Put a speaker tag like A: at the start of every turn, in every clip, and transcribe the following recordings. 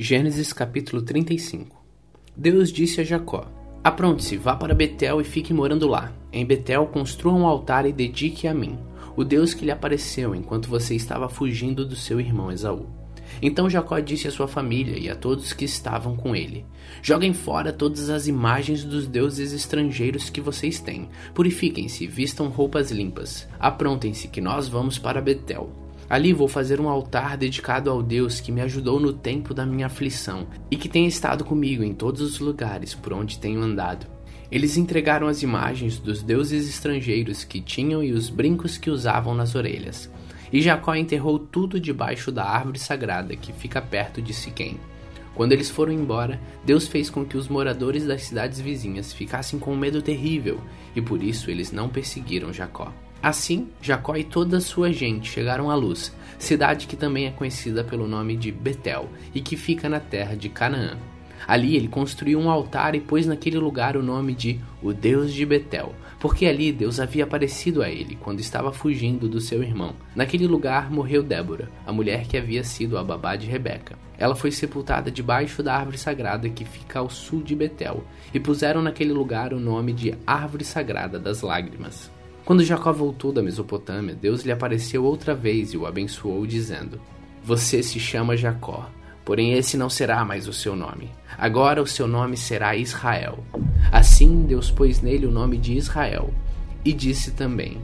A: Gênesis capítulo 35 Deus disse a Jacó: Apronte-se, vá para Betel e fique morando lá. Em Betel construa um altar e dedique a mim, o Deus que lhe apareceu enquanto você estava fugindo do seu irmão Esaú. Então Jacó disse à sua família e a todos que estavam com ele: Joguem fora todas as imagens dos deuses estrangeiros que vocês têm. Purifiquem-se, vistam roupas limpas. Aprontem-se, que nós vamos para Betel. Ali vou fazer um altar dedicado ao Deus que me ajudou no tempo da minha aflição e que tem estado comigo em todos os lugares por onde tenho andado. Eles entregaram as imagens dos deuses estrangeiros que tinham e os brincos que usavam nas orelhas. E Jacó enterrou tudo debaixo da árvore sagrada que fica perto de Siquém. Quando eles foram embora, Deus fez com que os moradores das cidades vizinhas ficassem com um medo terrível, e por isso eles não perseguiram Jacó. Assim, Jacó e toda a sua gente chegaram à luz, cidade que também é conhecida pelo nome de Betel e que fica na terra de Canaã. Ali ele construiu um altar e pôs naquele lugar o nome de o Deus de Betel, porque ali Deus havia aparecido a ele quando estava fugindo do seu irmão. Naquele lugar morreu Débora, a mulher que havia sido a babá de Rebeca. Ela foi sepultada debaixo da árvore sagrada que fica ao sul de Betel, e puseram naquele lugar o nome de Árvore Sagrada das Lágrimas. Quando Jacó voltou da Mesopotâmia, Deus lhe apareceu outra vez e o abençoou, dizendo: Você se chama Jacó, porém esse não será mais o seu nome. Agora o seu nome será Israel. Assim Deus pôs nele o nome de Israel. E disse também: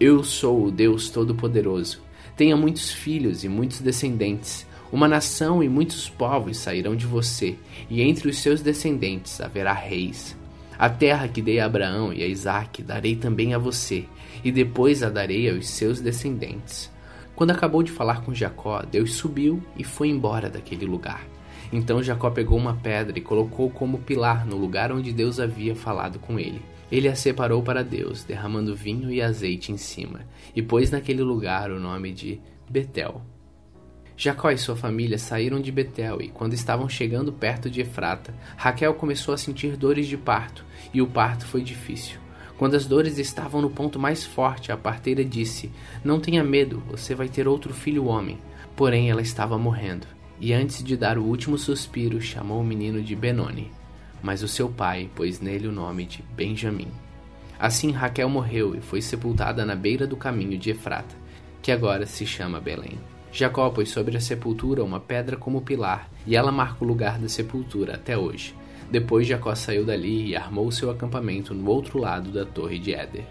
A: Eu sou o Deus Todo-Poderoso. Tenha muitos filhos e muitos descendentes. Uma nação e muitos povos sairão de você, e entre os seus descendentes haverá reis. A terra que dei a Abraão e a Isaque darei também a você, e depois a darei aos seus descendentes. Quando acabou de falar com Jacó, Deus subiu e foi embora daquele lugar. Então Jacó pegou uma pedra e colocou como pilar no lugar onde Deus havia falado com ele. Ele a separou para Deus, derramando vinho e azeite em cima, e pôs naquele lugar o nome de Betel, Jacó e sua família saíram de Betel e, quando estavam chegando perto de Efrata, Raquel começou a sentir dores de parto, e o parto foi difícil. Quando as dores estavam no ponto mais forte, a parteira disse: Não tenha medo, você vai ter outro filho homem. Porém, ela estava morrendo, e antes de dar o último suspiro, chamou o menino de Benoni. Mas o seu pai pôs nele o nome de Benjamim. Assim Raquel morreu e foi sepultada na beira do caminho de Efrata, que agora se chama Belém. Jacó pôs sobre a sepultura uma pedra como pilar, e ela marca o lugar da sepultura até hoje. Depois Jacó saiu dali e armou seu acampamento no outro lado da torre de Éder.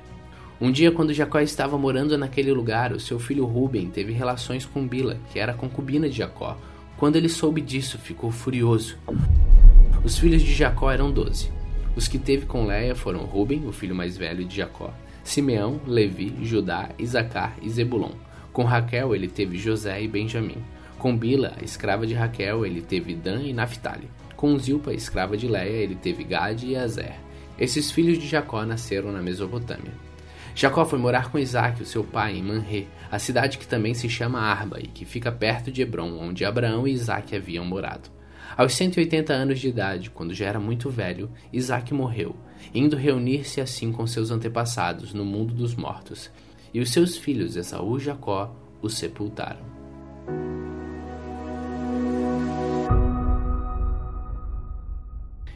A: Um dia, quando Jacó estava morando naquele lugar, o seu filho Ruben teve relações com Bila, que era concubina de Jacó. Quando ele soube disso, ficou furioso. Os filhos de Jacó eram doze. Os que teve com Leia foram Ruben, o filho mais velho de Jacó, Simeão, Levi, Judá, Isacar e Zebulon. Com Raquel ele teve José e Benjamim. Com Bila, a escrava de Raquel, ele teve Dan e Naphtali. Com Zilpa, escrava de Leia, ele teve Gade e Azer. Esses filhos de Jacó nasceram na Mesopotâmia. Jacó foi morar com Isaac, o seu pai, em Manré, a cidade que também se chama Arba e que fica perto de Hebron, onde Abraão e Isaac haviam morado. Aos 180 anos de idade, quando já era muito velho, Isaac morreu, indo reunir-se assim com seus antepassados no mundo dos mortos, e os seus filhos Esaú e Jacó o sepultaram.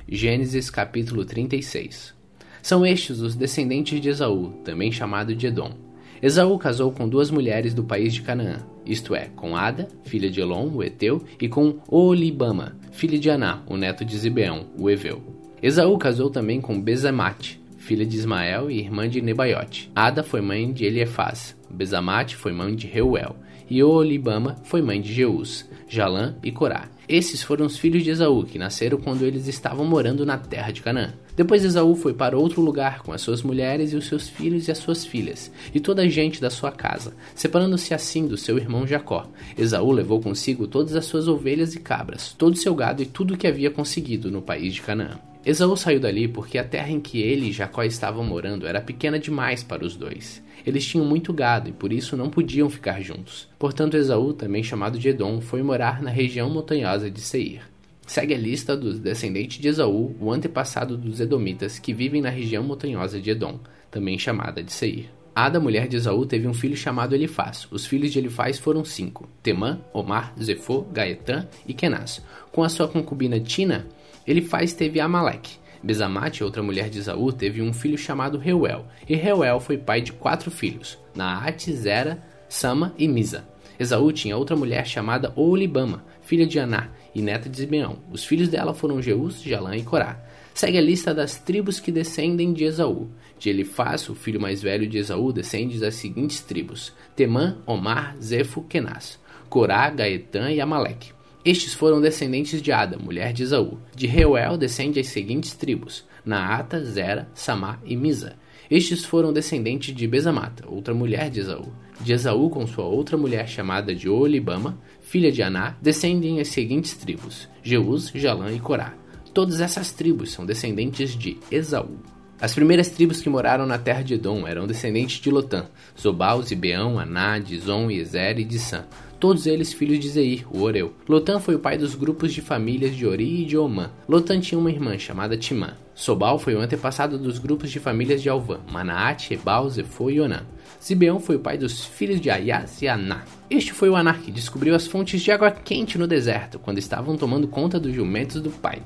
A: Gênesis capítulo 36 São estes os descendentes de Esaú, também chamado de Edom. Esaú casou com duas mulheres do país de Canaã, isto é, com Ada, filha de Elon, o Eteu, e com Olibama, filha de Aná, o neto de Zibeão, o Eveu. Esaú casou também com Bezemate, filha de Ismael e irmã de Nebaiote. Ada foi mãe de Eliefaz, Bezamate foi mãe de Reuel, e Olibama foi mãe de Jeus, Jalã e Corá. Esses foram os filhos de Esaú, que nasceram quando eles estavam morando na terra de Canaã. Depois Esaú foi para outro lugar com as suas mulheres e os seus filhos e as suas filhas, e toda a gente da sua casa, separando-se assim do seu irmão Jacó. Esaú levou consigo todas as suas ovelhas e cabras, todo o seu gado e tudo o que havia conseguido no país de Canaã. Esaú saiu dali porque a terra em que ele e Jacó estavam morando era pequena demais para os dois. Eles tinham muito gado e por isso não podiam ficar juntos. Portanto, Esaú, também chamado de Edom, foi morar na região montanhosa de Seir. Segue a lista dos descendentes de Esaú, o antepassado dos Edomitas que vivem na região montanhosa de Edom, também chamada de Seir. Ada, mulher de Esaú, teve um filho chamado Elifaz. Os filhos de Elifaz foram cinco: Temã, Omar, Zefô, Gaetã e Kenaz. Com a sua concubina Tina, Elifaz teve Amaleque. Bezamate, outra mulher de Esaú, teve um filho chamado Reuel. E Reuel foi pai de quatro filhos: Naate, Zera, Sama e Misa. Esaú tinha outra mulher chamada Olibama, filha de Aná e neta de Zibeão. Os filhos dela foram Jeus, Jalã e Corá. Segue a lista das tribos que descendem de Esaú. De Elifaz, o filho mais velho de Esaú, descende das seguintes tribos: Temã, Omar, Zefo, Kenaz, Corá, Gaetã e Amaleque. Estes foram descendentes de Ada, mulher de Esaú. De Reuel descende as seguintes tribos: Naata, Zera, Samá e Misa. Estes foram descendentes de Bezamata, outra mulher de Esaú. De Esaú, com sua outra mulher chamada de Olibama, filha de Aná, descendem as seguintes tribos: Jeus, Jalã e Corá. Todas essas tribos são descendentes de Esaú. As primeiras tribos que moraram na terra de Edom eram descendentes de Lotã, Zobal, Zibeão, Aná, Dizon, Ezer e Dissan todos eles filhos de Zeir, o Oreu. Lotan foi o pai dos grupos de famílias de Ori e de Omã. Lotan tinha uma irmã chamada Timã. Sobal foi o antepassado dos grupos de famílias de Alvã, Manaat, Ebal, Zefô e Onã. Zibeão foi o pai dos filhos de Ayas e Aná. Este foi o Aná que descobriu as fontes de água quente no deserto, quando estavam tomando conta dos jumentos do pai.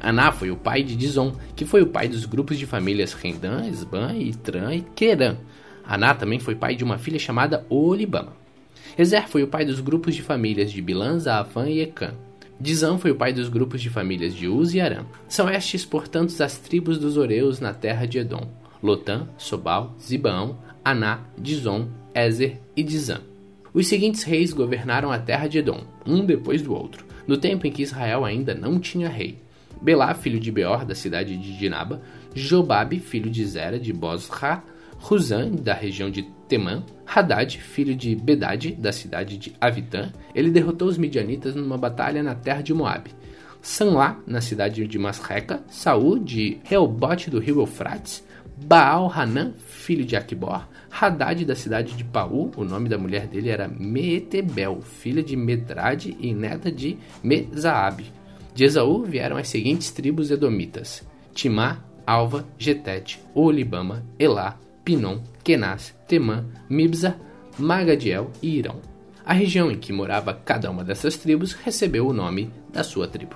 A: Aná foi o pai de Dizon, que foi o pai dos grupos de famílias Rendã, Esban, Itran e Querã. Aná também foi pai de uma filha chamada Olibama. Ezer foi o pai dos grupos de famílias de Bilã, Zaafã e Ecã. Dizan foi o pai dos grupos de famílias de Uz e Aram. São estes, portanto, as tribos dos Oreus na terra de Edom: Lotã, Sobal, Zibaão, Aná, Dizon, Ezer e Dizan. Os seguintes reis governaram a terra de Edom, um depois do outro, no tempo em que Israel ainda não tinha rei. Belá, filho de Beor, da cidade de Dinaba, Jobabe, filho de Zera, de Bosra, Huzan, da região de Temã, Haddad, filho de Bedad, da cidade de Avitã, ele derrotou os midianitas numa batalha na terra de Moabe. Sanlá, na cidade de Masreca, Saul, de Reobote do rio Eufrates, Baal Hanan, filho de Aquibor, Haddad da cidade de Paú, o nome da mulher dele era Meetebel, filha de Medrad e neta de Mezaabe. De Esaú vieram as seguintes tribos edomitas: Timá, Alva, Getete, Olibama, Elá, Pinom, Kenaz, Temã, Mibza, Magadiel e Irão. A região em que morava cada uma dessas tribos recebeu o nome da sua tribo.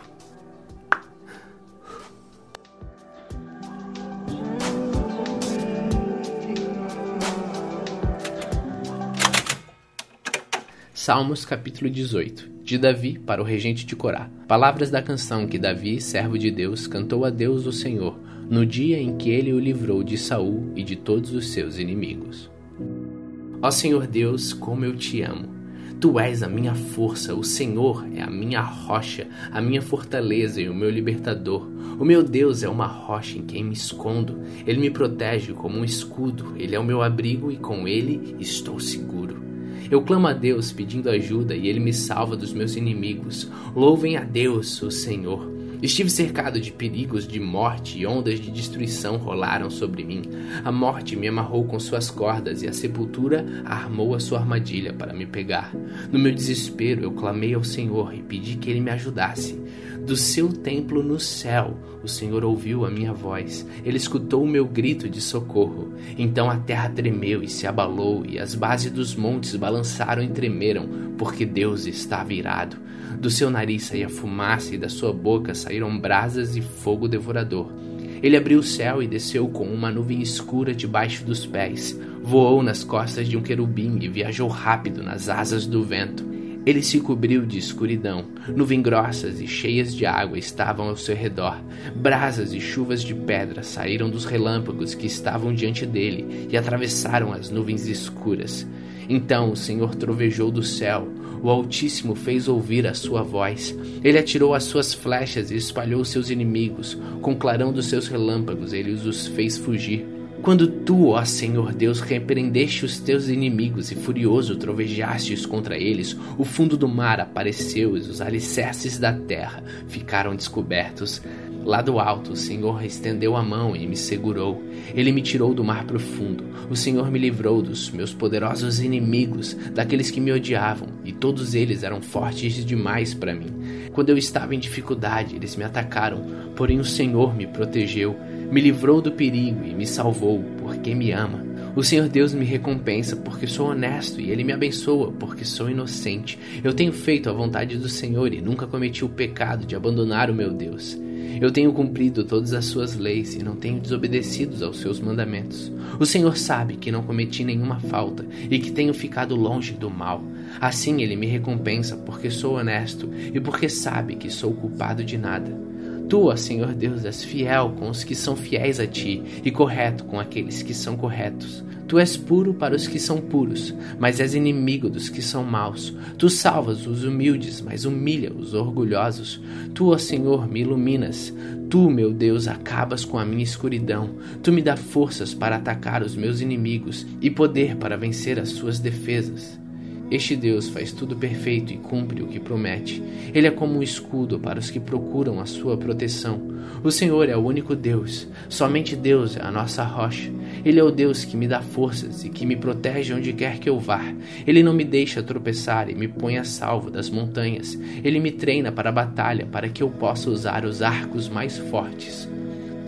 A: Salmos capítulo 18 De Davi para o regente de Corá. Palavras da canção que Davi, servo de Deus, cantou a Deus o Senhor no dia em que ele o livrou de Saul e de todos os seus inimigos. Ó Senhor Deus, como eu te amo. Tu és a minha força, o Senhor é a minha rocha, a minha fortaleza e o meu libertador. O meu Deus é uma rocha em quem me escondo. Ele me protege como um escudo, ele é o meu abrigo e com ele estou seguro. Eu clamo a Deus pedindo ajuda e ele me salva dos meus inimigos. Louvem a Deus, o Senhor. Estive cercado de perigos de morte e ondas de destruição rolaram sobre mim. A morte me amarrou com suas cordas e a sepultura armou a sua armadilha para me pegar. No meu desespero, eu clamei ao Senhor e pedi que ele me ajudasse. Do seu templo no céu, o Senhor ouviu a minha voz. Ele escutou o meu grito de socorro. Então a terra tremeu e se abalou, e as bases dos montes balançaram e tremeram, porque Deus estava irado. Do seu nariz saía fumaça e da sua boca saíram brasas e fogo devorador. Ele abriu o céu e desceu com uma nuvem escura debaixo dos pés. Voou nas costas de um querubim e viajou rápido nas asas do vento. Ele se cobriu de escuridão. Nuvens grossas e cheias de água estavam ao seu redor. Brasas e chuvas de pedra saíram dos relâmpagos que estavam diante dele e atravessaram as nuvens escuras. Então o Senhor trovejou do céu, o Altíssimo fez ouvir a sua voz. Ele atirou as suas flechas e espalhou seus inimigos. Com o clarão dos seus relâmpagos, ele os fez fugir. Quando tu, ó Senhor Deus, repreendeste os teus inimigos e furioso trovejastes contra eles, o fundo do mar apareceu e os alicerces da terra ficaram descobertos. Lá do alto, o Senhor estendeu a mão e me segurou. Ele me tirou do mar profundo. O Senhor me livrou dos meus poderosos inimigos, daqueles que me odiavam, e todos eles eram fortes demais para mim. Quando eu estava em dificuldade, eles me atacaram, porém o Senhor me protegeu, me livrou do perigo e me salvou, porque me ama. O Senhor Deus me recompensa porque sou honesto e Ele me abençoa porque sou inocente. Eu tenho feito a vontade do Senhor e nunca cometi o pecado de abandonar o meu Deus. Eu tenho cumprido todas as suas leis e não tenho desobedecido aos seus mandamentos. O Senhor sabe que não cometi nenhuma falta e que tenho ficado longe do mal. Assim ele me recompensa porque sou honesto e porque sabe que sou culpado de nada. Tu, ó Senhor Deus, és fiel com os que são fiéis a ti e correto com aqueles que são corretos. Tu és puro para os que são puros, mas és inimigo dos que são maus. Tu salvas os humildes, mas humilha os orgulhosos. Tu, ó Senhor, me iluminas. Tu, meu Deus, acabas com a minha escuridão. Tu me dá forças para atacar os meus inimigos e poder para vencer as suas defesas. Este Deus faz tudo perfeito e cumpre o que promete. Ele é como um escudo para os que procuram a sua proteção. O Senhor é o único Deus. Somente Deus é a nossa rocha. Ele é o Deus que me dá forças e que me protege onde quer que eu vá. Ele não me deixa tropeçar e me põe a salvo das montanhas. Ele me treina para a batalha para que eu possa usar os arcos mais fortes.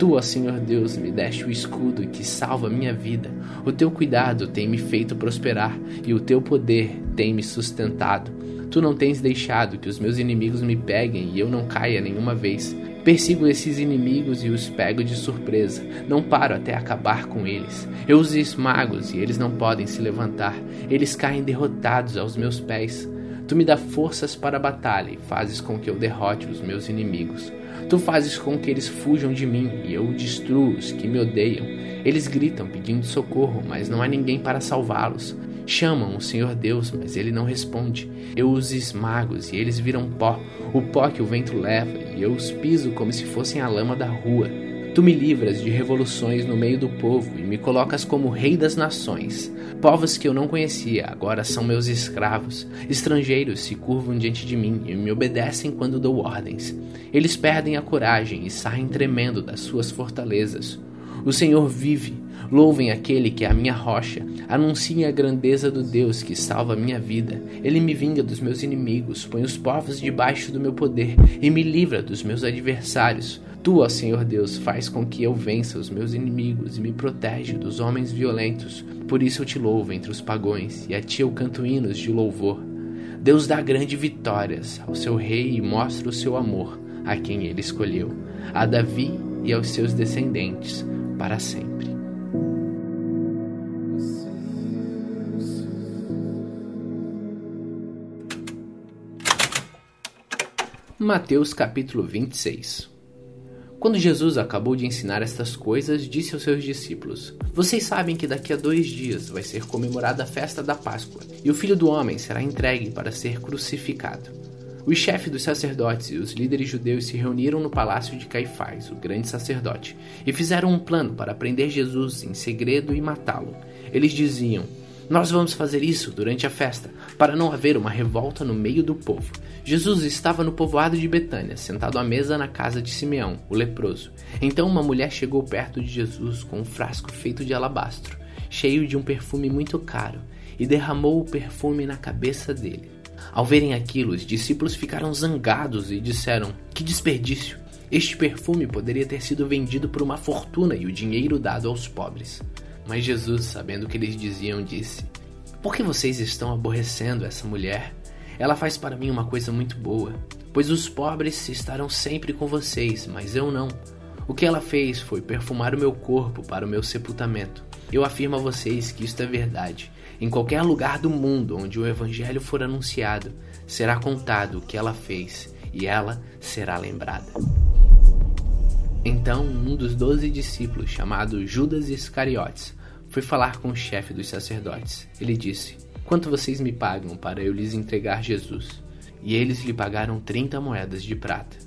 A: Tu, ó Senhor Deus, me deste o escudo que salva minha vida. O teu cuidado tem me feito prosperar e o teu poder tem me sustentado. Tu não tens deixado que os meus inimigos me peguem e eu não caia nenhuma vez. Persigo esses inimigos e os pego de surpresa. Não paro até acabar com eles. Eu os esmago e eles não podem se levantar. Eles caem derrotados aos meus pés. Tu me dá forças para a batalha e fazes com que eu derrote os meus inimigos. Tu fazes com que eles fujam de mim e eu destruo os que me odeiam. Eles gritam pedindo socorro, mas não há ninguém para salvá-los. Chamam o Senhor Deus, mas ele não responde. Eu os esmago e eles viram pó, o pó que o vento leva, e eu os piso como se fossem a lama da rua. Tu me livras de revoluções no meio do povo e me colocas como rei das nações. Povos que eu não conhecia agora são meus escravos. Estrangeiros se curvam diante de mim e me obedecem quando dou ordens. Eles perdem a coragem e saem tremendo das suas fortalezas. O Senhor vive. Louvem aquele que é a minha rocha. Anunciem a grandeza do Deus que salva a minha vida. Ele me vinga dos meus inimigos, põe os povos debaixo do meu poder e me livra dos meus adversários. Tu, ó Senhor Deus, faz com que eu vença os meus inimigos e me protege dos homens violentos. Por isso eu te louvo entre os pagões e a ti eu canto hinos de louvor. Deus dá grandes vitórias ao seu rei e mostra o seu amor a quem ele escolheu, a Davi e aos seus descendentes para sempre. Mateus capítulo 26 quando Jesus acabou de ensinar estas coisas, disse aos seus discípulos: Vocês sabem que daqui a dois dias vai ser comemorada a festa da Páscoa, e o filho do homem será entregue para ser crucificado. Os chefes dos sacerdotes e os líderes judeus se reuniram no palácio de Caifás, o grande sacerdote, e fizeram um plano para prender Jesus em segredo e matá-lo. Eles diziam: nós vamos fazer isso durante a festa, para não haver uma revolta no meio do povo. Jesus estava no povoado de Betânia, sentado à mesa na casa de Simeão, o leproso. Então uma mulher chegou perto de Jesus com um frasco feito de alabastro, cheio de um perfume muito caro, e derramou o perfume na cabeça dele. Ao verem aquilo, os discípulos ficaram zangados e disseram: Que desperdício! Este perfume poderia ter sido vendido por uma fortuna e o dinheiro dado aos pobres. Mas Jesus, sabendo o que eles diziam, disse: Por que vocês estão aborrecendo essa mulher? Ela faz para mim uma coisa muito boa, pois os pobres estarão sempre com vocês, mas eu não. O que ela fez foi perfumar o meu corpo para o meu sepultamento. Eu afirmo a vocês que isto é verdade. Em qualquer lugar do mundo onde o Evangelho for anunciado, será contado o que ela fez e ela será lembrada. Então um dos doze discípulos, chamado Judas Iscariotes, foi falar com o chefe dos sacerdotes. Ele disse: Quanto vocês me pagam para eu lhes entregar Jesus? E eles lhe pagaram trinta moedas de prata.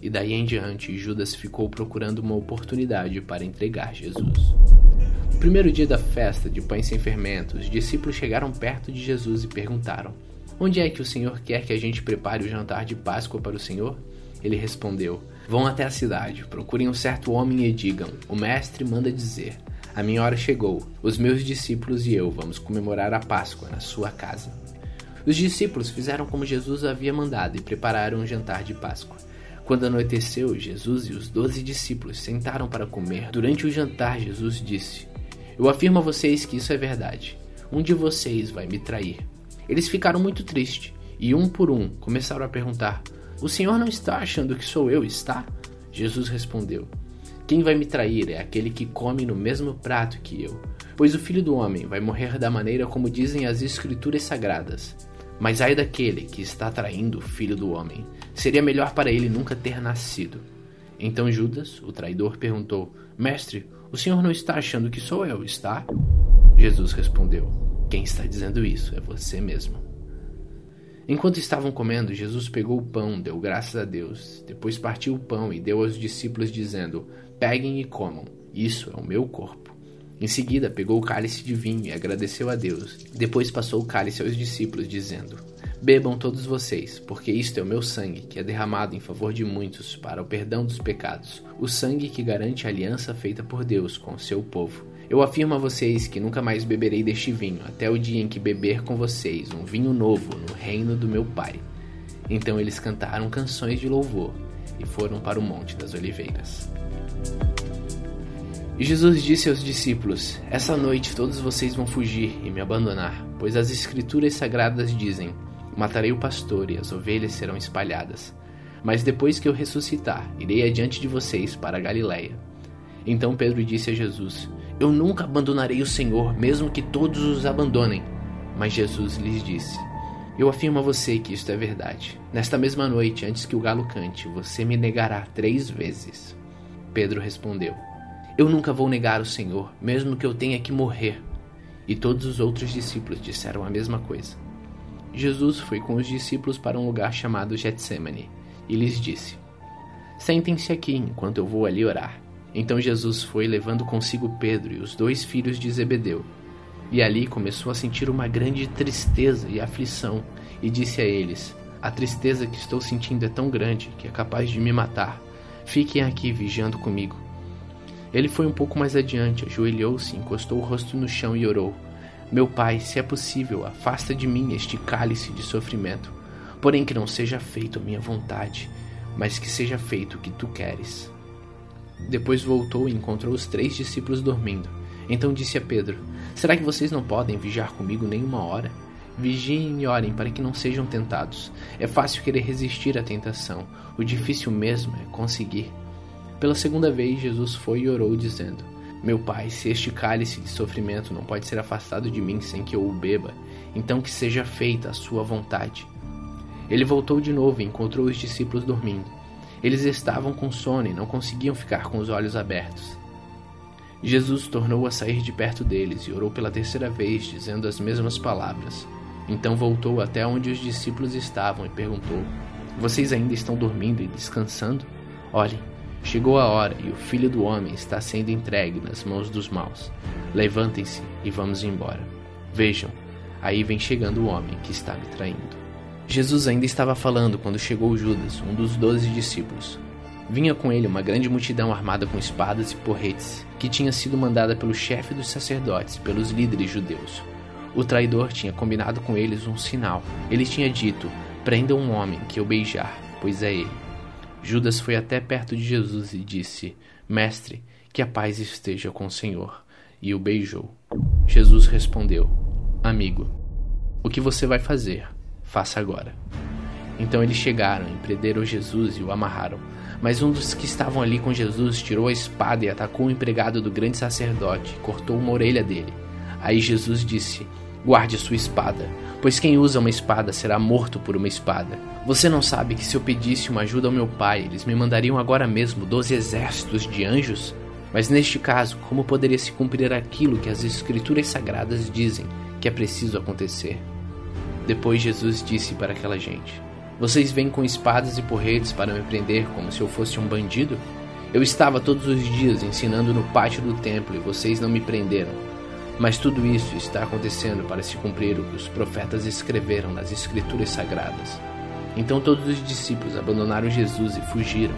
A: E daí em diante, Judas ficou procurando uma oportunidade para entregar Jesus. No primeiro dia da festa de pães sem fermento, os discípulos chegaram perto de Jesus e perguntaram: Onde é que o Senhor quer que a gente prepare o jantar de Páscoa para o Senhor? Ele respondeu: Vão até a cidade, procurem um certo homem e digam: O mestre manda dizer: A minha hora chegou, os meus discípulos e eu vamos comemorar a Páscoa na sua casa. Os discípulos fizeram como Jesus havia mandado e prepararam um jantar de Páscoa. Quando anoiteceu, Jesus e os doze discípulos sentaram para comer. Durante o jantar, Jesus disse: Eu afirmo a vocês que isso é verdade. Um de vocês vai me trair. Eles ficaram muito tristes e, um por um, começaram a perguntar: O senhor não está achando que sou eu, está? Jesus respondeu: Quem vai me trair é aquele que come no mesmo prato que eu. Pois o filho do homem vai morrer da maneira como dizem as Escrituras sagradas. Mas ai daquele que está traindo o filho do homem. Seria melhor para ele nunca ter nascido. Então Judas, o traidor, perguntou: Mestre, o senhor não está achando que sou eu, está? Jesus respondeu: Quem está dizendo isso é você mesmo. Enquanto estavam comendo, Jesus pegou o pão, deu graças a Deus, depois partiu o pão e deu aos discípulos, dizendo: Peguem e comam, isso é o meu corpo. Em seguida, pegou o cálice de vinho e agradeceu a Deus. Depois passou o cálice aos discípulos, dizendo: Bebam todos vocês, porque isto é o meu sangue, que é derramado em favor de muitos para o perdão dos pecados, o sangue que garante a aliança feita por Deus com o seu povo. Eu afirmo a vocês que nunca mais beberei deste vinho, até o dia em que beber com vocês um vinho novo no reino do meu Pai. Então eles cantaram canções de louvor e foram para o Monte das Oliveiras. E Jesus disse aos discípulos: Essa noite todos vocês vão fugir e me abandonar, pois as Escrituras sagradas dizem: Matarei o pastor e as ovelhas serão espalhadas. Mas depois que eu ressuscitar, irei adiante de vocês para a Galiléia. Então Pedro disse a Jesus: Eu nunca abandonarei o Senhor, mesmo que todos os abandonem. Mas Jesus lhes disse: Eu afirmo a você que isto é verdade. Nesta mesma noite, antes que o galo cante, você me negará três vezes. Pedro respondeu: Eu nunca vou negar o Senhor, mesmo que eu tenha que morrer. E todos os outros discípulos disseram a mesma coisa. Jesus foi com os discípulos para um lugar chamado Getsemane e lhes disse: Sentem-se aqui enquanto eu vou ali orar. Então Jesus foi levando consigo Pedro e os dois filhos de Zebedeu. E ali começou a sentir uma grande tristeza e aflição, e disse a eles: A tristeza que estou sentindo é tão grande que é capaz de me matar. Fiquem aqui vigiando comigo. Ele foi um pouco mais adiante, ajoelhou-se, encostou o rosto no chão e orou: Meu pai, se é possível, afasta de mim este cálice de sofrimento. Porém, que não seja feito a minha vontade, mas que seja feito o que tu queres. Depois voltou e encontrou os três discípulos dormindo. Então disse a Pedro: Será que vocês não podem vigiar comigo nem uma hora? Vigiem e orem para que não sejam tentados. É fácil querer resistir à tentação, o difícil mesmo é conseguir. Pela segunda vez, Jesus foi e orou, dizendo: Meu Pai, se este cálice de sofrimento não pode ser afastado de mim sem que eu o beba, então que seja feita a sua vontade. Ele voltou de novo e encontrou os discípulos dormindo. Eles estavam com sono e não conseguiam ficar com os olhos abertos. Jesus tornou a sair de perto deles e orou pela terceira vez, dizendo as mesmas palavras. Então voltou até onde os discípulos estavam e perguntou: Vocês ainda estão dormindo e descansando? Olhem, chegou a hora e o filho do homem está sendo entregue nas mãos dos maus. Levantem-se e vamos embora. Vejam, aí vem chegando o homem que está me traindo. Jesus ainda estava falando quando chegou Judas, um dos doze discípulos. Vinha com ele uma grande multidão armada com espadas e porretes, que tinha sido mandada pelo chefe dos sacerdotes, pelos líderes judeus. O traidor tinha combinado com eles um sinal. Ele tinha dito: Prendam um homem que eu beijar, pois é ele. Judas foi até perto de Jesus e disse: Mestre, que a paz esteja com o Senhor. E o beijou. Jesus respondeu: Amigo, o que você vai fazer? faça agora. Então eles chegaram e prenderam Jesus e o amarraram. Mas um dos que estavam ali com Jesus tirou a espada e atacou o empregado do grande sacerdote, e cortou uma orelha dele. Aí Jesus disse: Guarde sua espada, pois quem usa uma espada será morto por uma espada. Você não sabe que se eu pedisse uma ajuda ao meu pai, eles me mandariam agora mesmo doze exércitos de anjos? Mas neste caso, como poderia se cumprir aquilo que as Escrituras Sagradas dizem que é preciso acontecer? Depois Jesus disse para aquela gente: Vocês vêm com espadas e porretes para me prender como se eu fosse um bandido? Eu estava todos os dias ensinando no pátio do templo e vocês não me prenderam. Mas tudo isso está acontecendo para se cumprir o que os profetas escreveram nas Escrituras Sagradas. Então todos os discípulos abandonaram Jesus e fugiram.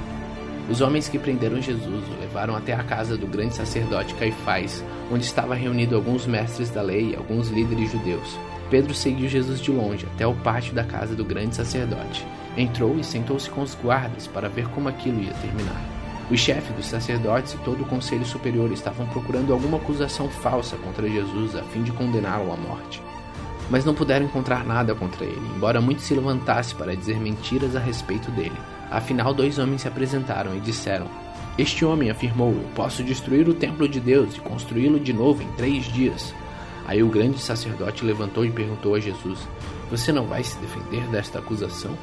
A: Os homens que prenderam Jesus o levaram até a casa do grande sacerdote Caifás, onde estava reunido alguns mestres da lei e alguns líderes judeus. Pedro seguiu Jesus de longe até o pátio da casa do grande sacerdote. Entrou e sentou-se com os guardas para ver como aquilo ia terminar. Os chefes dos sacerdotes e todo o conselho superior estavam procurando alguma acusação falsa contra Jesus a fim de condená-lo à morte. Mas não puderam encontrar nada contra ele, embora muito se levantasse para dizer mentiras a respeito dele. Afinal, dois homens se apresentaram e disseram: Este homem afirmou: Eu posso destruir o templo de Deus e construí-lo de novo em três dias. Aí o grande sacerdote levantou e perguntou a Jesus: Você não vai se defender desta acusação?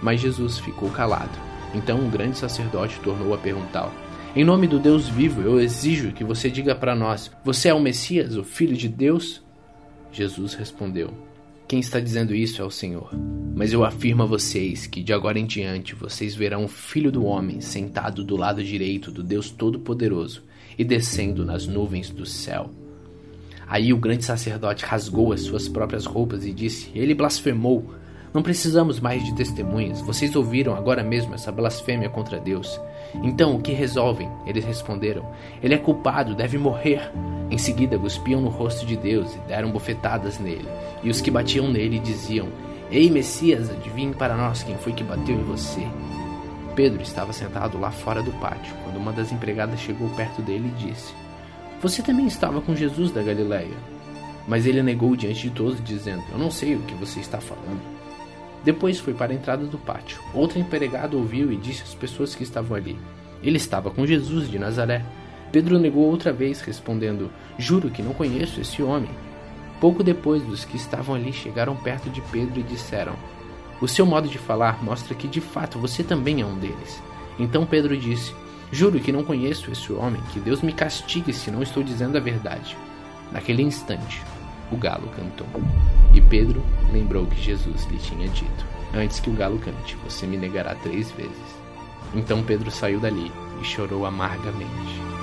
A: Mas Jesus ficou calado. Então o grande sacerdote tornou a perguntá-lo: Em nome do Deus vivo, eu exijo que você diga para nós: Você é o Messias, o Filho de Deus? Jesus respondeu: Quem está dizendo isso é o Senhor. Mas eu afirmo a vocês que de agora em diante vocês verão o Filho do Homem sentado do lado direito do Deus Todo-Poderoso e descendo nas nuvens do céu. Aí o grande sacerdote rasgou as suas próprias roupas e disse: Ele blasfemou. Não precisamos mais de testemunhas. Vocês ouviram agora mesmo essa blasfêmia contra Deus. Então, o que resolvem? Eles responderam: Ele é culpado, deve morrer. Em seguida, cuspiam no rosto de Deus e deram bofetadas nele. E os que batiam nele diziam: Ei, Messias, adivinhe para nós quem foi que bateu em você. Pedro estava sentado lá fora do pátio quando uma das empregadas chegou perto dele e disse: Você também estava com Jesus da Galileia. Mas ele negou diante de todos, dizendo: Eu não sei o que você está falando. Depois foi para a entrada do pátio. Outro empregado ouviu e disse às pessoas que estavam ali: Ele estava com Jesus de Nazaré. Pedro negou outra vez, respondendo: Juro que não conheço esse homem. Pouco depois, os que estavam ali chegaram perto de Pedro e disseram: O seu modo de falar mostra que de fato você também é um deles. Então Pedro disse: Juro que não conheço esse homem, que Deus me castigue se não estou dizendo a verdade. Naquele instante, o galo cantou. E Pedro lembrou que Jesus lhe tinha dito: Antes que o galo cante, você me negará três vezes. Então Pedro saiu dali e chorou amargamente.